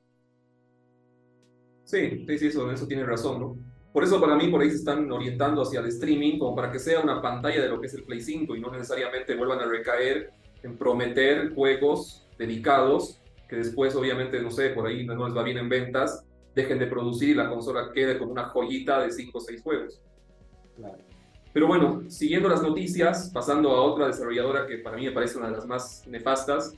S3: Sí, sí, eso, eso tiene razón, ¿no? Por eso para mí por ahí se están orientando hacia el streaming como para que sea una pantalla de lo que es el Play 5 y no necesariamente vuelvan a recaer en prometer juegos dedicados que después obviamente, no sé, por ahí no les va bien en ventas dejen de producir y la consola quede como una joyita de 5 o 6 juegos. Pero bueno, siguiendo las noticias, pasando a otra desarrolladora que para mí me parece una de las más nefastas,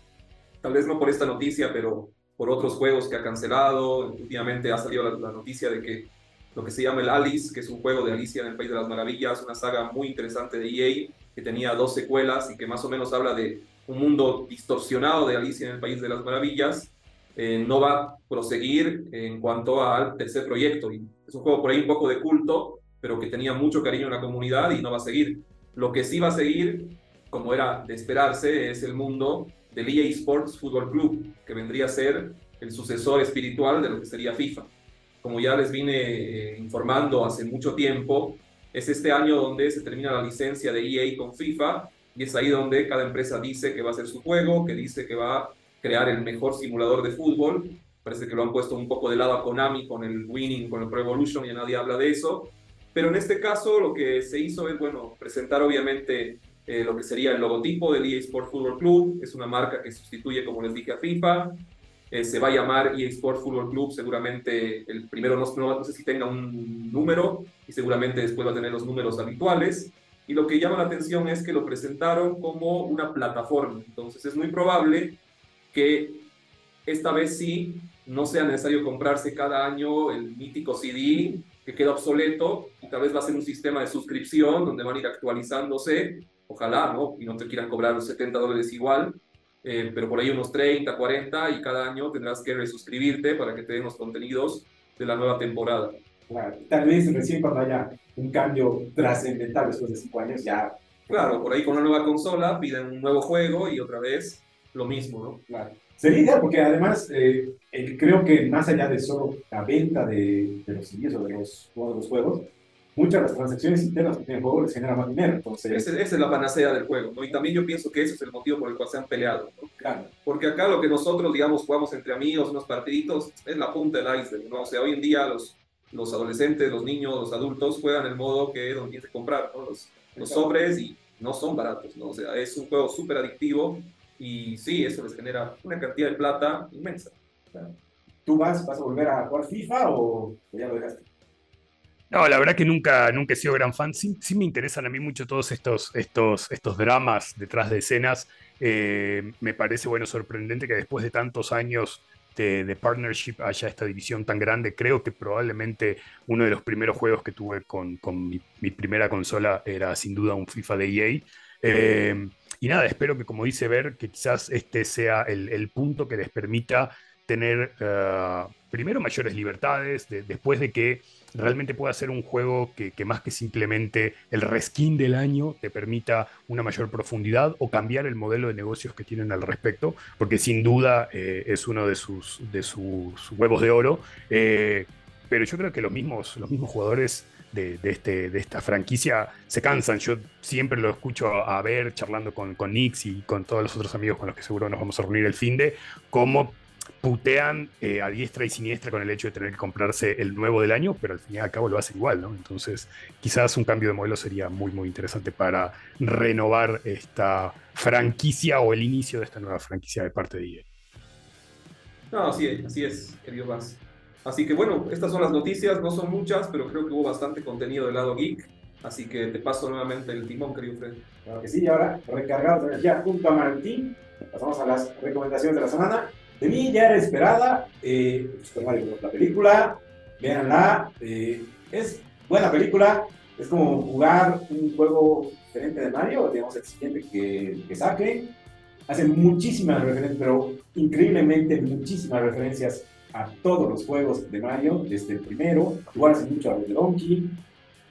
S3: tal vez no por esta noticia, pero por otros juegos que ha cancelado. Últimamente ha salido la, noticia de que lo que se llama el Alice, que es un juego de Alicia en el País de las Maravillas, una saga muy interesante de EA, que tenía dos secuelas y que más o menos habla de un mundo distorsionado de Alicia en el País de las Maravillas, eh, no va a proseguir en cuanto al tercer proyecto. Y es un juego por ahí un poco de culto, pero que tenía mucho cariño en la comunidad y no va a seguir. Lo que sí va a seguir, como era de esperarse, es el mundo del EA Sports Football Club, que vendría a ser el sucesor espiritual de lo que sería FIFA. Como ya les vine eh, informando hace mucho tiempo, es este año donde se termina la licencia de EA con FIFA y es ahí donde cada empresa dice que va a ser su juego, que dice que va crear el mejor simulador de fútbol. Parece que lo han puesto un poco de lado a Konami con el Winning, con el Pro Evolution, y nadie habla de eso. Pero en este caso lo que se hizo es, bueno, presentar obviamente eh, lo que sería el logotipo del EA Sport Football Club. Es una marca que sustituye, como les dije, a FIFA. Eh, se va a llamar EA Sport Football Club. Seguramente el primero no, no, sé si tenga un número y seguramente después va a tener los números habituales. Y lo que llama la atención es que lo presentaron como una plataforma. Entonces es muy probable que esta vez sí no sea necesario comprarse cada año el mítico CD que queda obsoleto y tal vez va a ser un sistema de suscripción donde van a ir actualizándose, ojalá, ¿no? Y no te quieran cobrar los 70 dólares igual, eh, pero por ahí unos 30, 40 y cada año tendrás que resuscribirte para que te den los contenidos de la nueva temporada.
S2: Claro, tal vez recién cuando haya un cambio trascendental después de 5 años ya...
S3: Claro, por ahí con una nueva consola piden un nuevo juego y otra vez lo mismo, ¿no?
S2: Claro. Sería ideal porque además eh, creo que más allá de solo la venta de, de los CDs o de los, los, juegos, muchas de las transacciones internas que tiene el juego les generan más dinero. Entonces...
S3: Esa, es la panacea del juego, ¿no? Y también yo pienso que ese es el motivo por el cual se han peleado, ¿no?
S2: Claro.
S3: Porque acá lo que nosotros, digamos, jugamos entre amigos, unos partiditos, es la punta del iceberg, ¿no? O sea, hoy en día los, los adolescentes, los niños, los adultos juegan el modo que donde tienes que comprar, ¿no? Los, los sobres y no son baratos, ¿no? O sea, es un juego súper adictivo y sí, eso les genera una cantidad de plata inmensa.
S2: ¿Tú vas, vas a volver a jugar FIFA o ya lo dejaste?
S4: No, la verdad que nunca, nunca he sido gran fan. Sí, sí, me interesan a mí mucho todos estos, estos, estos dramas detrás de escenas. Eh, me parece, bueno, sorprendente que después de tantos años de, partnership haya esta división tan grande. Creo que probablemente uno de los primeros juegos que tuve con, con mi, mi, primera consola era sin duda un FIFA de EA. Eh, y nada, espero que como dice Ver, que quizás este sea el, punto que les permita tener uh, primero mayores libertades, de, después de que realmente pueda ser un juego que, que, más que simplemente el reskin del año te permita una mayor profundidad o cambiar el modelo de negocios que tienen al respecto, porque sin duda eh, es uno de sus, de sus huevos de oro. Eh, pero yo creo que los mismos, los mismos jugadores de, este, de esta franquicia se cansan. Yo siempre lo escucho a ver charlando con, con Nix y con todos los otros amigos con los que seguro nos vamos a reunir el fin de, cómo putean eh, a diestra y siniestra con el hecho de tener que comprarse el nuevo del año, pero al fin y al cabo lo hacen igual, ¿no? Entonces, quizás un cambio de modelo sería muy, muy interesante para renovar esta franquicia o el inicio de esta nueva franquicia de parte de EA.
S3: No, así es, así es, querido. Así que bueno, estas son las noticias, no son muchas, pero creo que hubo bastante contenido del lado geek. Así que te paso nuevamente el timón, querido Fred.
S2: Claro que sí, y ahora recargados de energía junto a Martín, pasamos a las recomendaciones de la semana. De mí ya era esperada, eh, Bros. la película, véanla, eh, es buena película, es como jugar un juego diferente de Mario, digamos el siguiente que, que saque, hace muchísimas referencias, pero increíblemente muchísimas referencias a todos los juegos de Mario, desde el primero, hace mucho a los Donkey,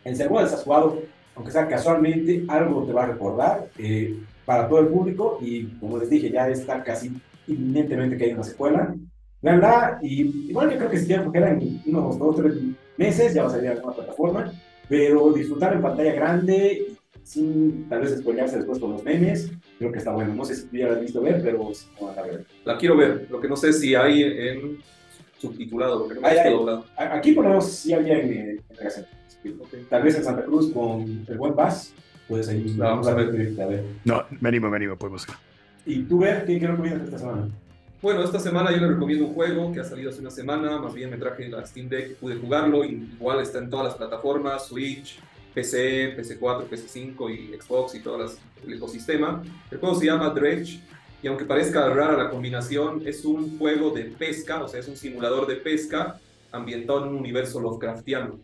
S2: el segundo has jugado, aunque sea casualmente, algo te va a recordar eh, para todo el público y como les dije, ya está casi inminentemente que hay una secuela. Veanla y igual yo creo que si ya quedan unos dos tres meses, ya va a salir a alguna plataforma, pero disfrutar en pantalla grande sin tal vez spoilearse después con los memes, creo que está bueno. No sé si ya la has visto ver, pero sí, no a ver.
S3: La quiero ver, lo que no sé si hay en subtitulado, porque no me
S2: Ay, ay,
S3: doblado.
S2: Aquí por lo menos sí había en, en Regación. Tal vez en Santa Cruz con el buen Bass, puedes ahí
S3: La vamos a ver.
S2: a ver.
S4: No, me animo, me animo, podemos ir.
S2: ¿Y tú, ver qué, qué recomiendas esta semana?
S3: Bueno, esta semana yo le recomiendo un juego que ha salido hace una semana, más bien me traje la Steam Deck, pude jugarlo, igual está en todas las plataformas, Switch, PC, PC4, PC5 y Xbox y todo las- el ecosistema. El juego se llama Dredge y aunque parezca rara la combinación, es un juego de pesca, o sea, es un simulador de pesca ambientado en un universo Lovecraftiano.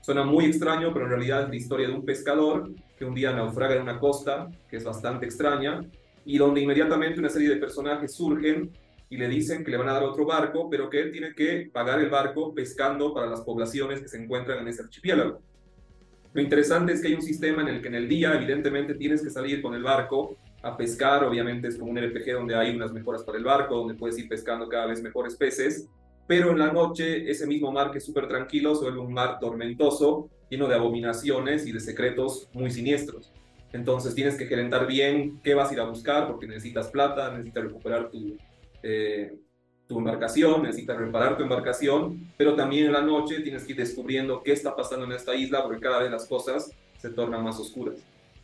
S3: Suena muy extraño, pero en realidad es la historia de un pescador que un día naufraga en una costa, que es bastante extraña, y donde inmediatamente una serie de personajes surgen y le dicen que le van a dar otro barco, pero que él tiene que pagar el barco pescando para las poblaciones que se encuentran en ese archipiélago. Lo interesante es que hay un sistema en el que en el día evidentemente tienes que salir con el barco a pescar, obviamente es como un RPG donde hay unas mejoras para el barco, donde puedes ir pescando cada vez mejores peces, pero en la noche ese mismo mar que es súper tranquilo se vuelve un mar tormentoso, lleno de abominaciones y de secretos muy siniestros. Entonces tienes que gerentar bien qué vas a ir a buscar porque necesitas plata, necesitas recuperar tu, eh, tu embarcación, necesitas reparar tu embarcación, pero también en la noche tienes que ir descubriendo qué está pasando en esta isla porque cada vez las cosas se tornan más oscuras.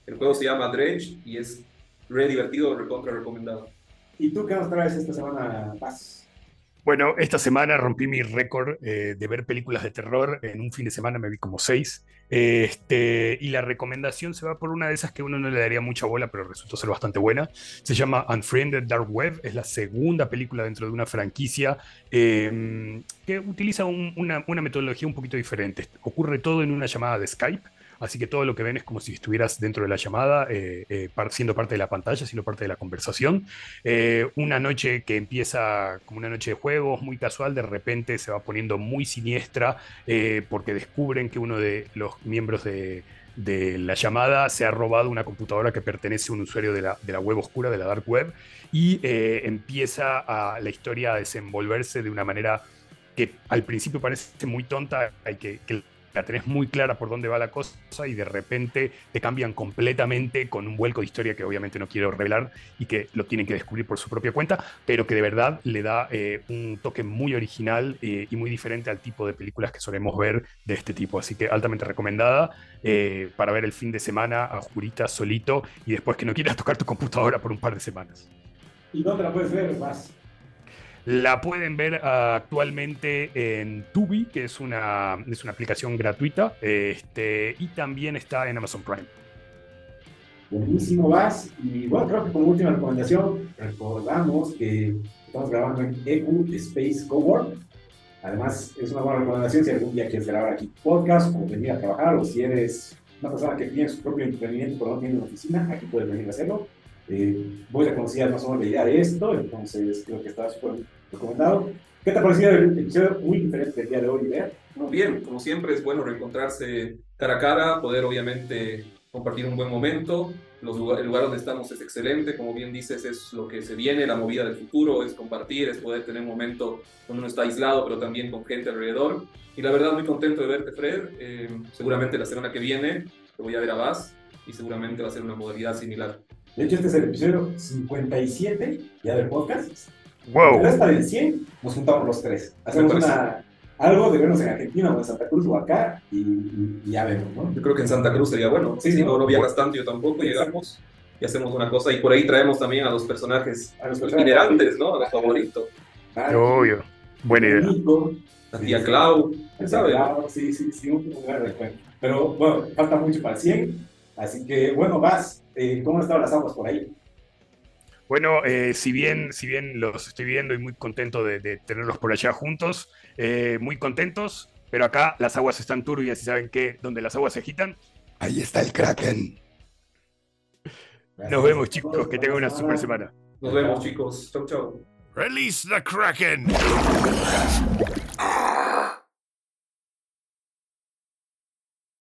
S3: El juego se llama Dredge y es re divertido, recontra recomendado.
S2: ¿Y tú qué nos traes esta semana, Bass?
S4: Bueno, esta semana rompí mi récord eh, de ver películas de terror. En un fin de semana me vi como seis. Este, y la recomendación se va por una de esas que uno no le daría mucha bola, pero resultó ser bastante buena. Se llama Unfriended Dark Web. Es la segunda película dentro de una franquicia eh, que utiliza un- una, una metodología un poquito diferente. Ocurre todo en una llamada de Skype. Así que todo lo que ven es como si estuvieras dentro de la llamada, eh, eh, siendo parte de la pantalla, siendo parte de la conversación. Eh, una noche que empieza como una noche de juegos, muy casual, de repente se va poniendo muy siniestra porque descubren que uno de los miembros de, la llamada se ha robado una computadora que pertenece a un usuario de la, de la web oscura, de la dark web, y empieza la historia a desenvolverse de una manera que al principio parece muy tonta y que la tenés muy clara por dónde va la cosa y de repente te cambian completamente con un vuelco de historia que obviamente no quiero revelar y que lo tienen que descubrir por su propia cuenta, pero que de verdad le da eh, un toque muy original eh, y muy diferente al tipo de películas que solemos ver de este tipo. Así que altamente recomendada eh, para ver el fin de semana a Jurita solito y después que no quieras tocar tu computadora por un par de semanas.
S2: ¿Y dónde la puedes ver, Bass?
S4: La pueden ver ah, actualmente en Tubi, que es una, es una aplicación gratuita, este, y también está en Amazon Prime.
S2: Buenísimo, Bass. Y bueno, creo que como última recomendación, recordamos que estamos grabando en EQ Space Cowork. Además, es una buena recomendación si algún día quieres grabar aquí podcast o venir a trabajar, o si eres una persona que tiene su propio emprendimiento pero no tiene una oficina, aquí puedes venir a hacerlo. Eh, voy a conocer más o menos la idea de esto, entonces creo que está súper recomendado. ¿Qué te ha parecido el episodio muy diferente del día de hoy, Bea?
S3: Muy bien, como siempre es bueno reencontrarse cara a cara, poder obviamente compartir un buen momento. Los lugar, el lugar donde estamos es excelente, como bien dices, es lo que se viene, la movida del futuro, es compartir, es poder tener un momento donde uno está aislado, pero también con gente alrededor. Y la verdad, muy contento de verte, Fred. Eh, seguramente la semana que viene te voy a ver a Vaz y seguramente va a ser una modalidad similar.
S2: De hecho, este es el episodio 57 ya del podcast.
S4: Wow.
S2: Hasta el 100 nos juntamos los tres. Hacemos una, algo de vernos en Argentina o en Santa Cruz o acá y, y- ya vemos, ¿no?
S3: Yo creo que en Santa Cruz sería bueno.
S2: Sí,
S3: Sí,
S2: ¿no?
S3: no, viajas tanto, yo tampoco. Llegamos y hacemos una cosa. Y por ahí traemos también a los personajes
S2: A los
S3: itinerantes, ¿no? A los favoritos.
S4: Obvio. Buena idea.
S2: Nico,
S3: La tía Clau, ¿quién sabe?
S2: Claro, sí, sí, sí, un lugar de. Pero bueno, falta mucho para el 100. Así que, bueno, vas. Eh, ¿Cómo estado las aguas por ahí?
S4: Bueno, eh, si, bien, si bien los estoy viendo y muy contento de, de tenerlos por allá juntos, eh, muy contentos, pero acá las aguas están turbias y saben que donde las aguas se agitan, ahí está el Kraken. Nos vemos chicos, que tengan una super semana.
S3: Nos vemos, chicos. Chau, chau.
S1: Release the Kraken!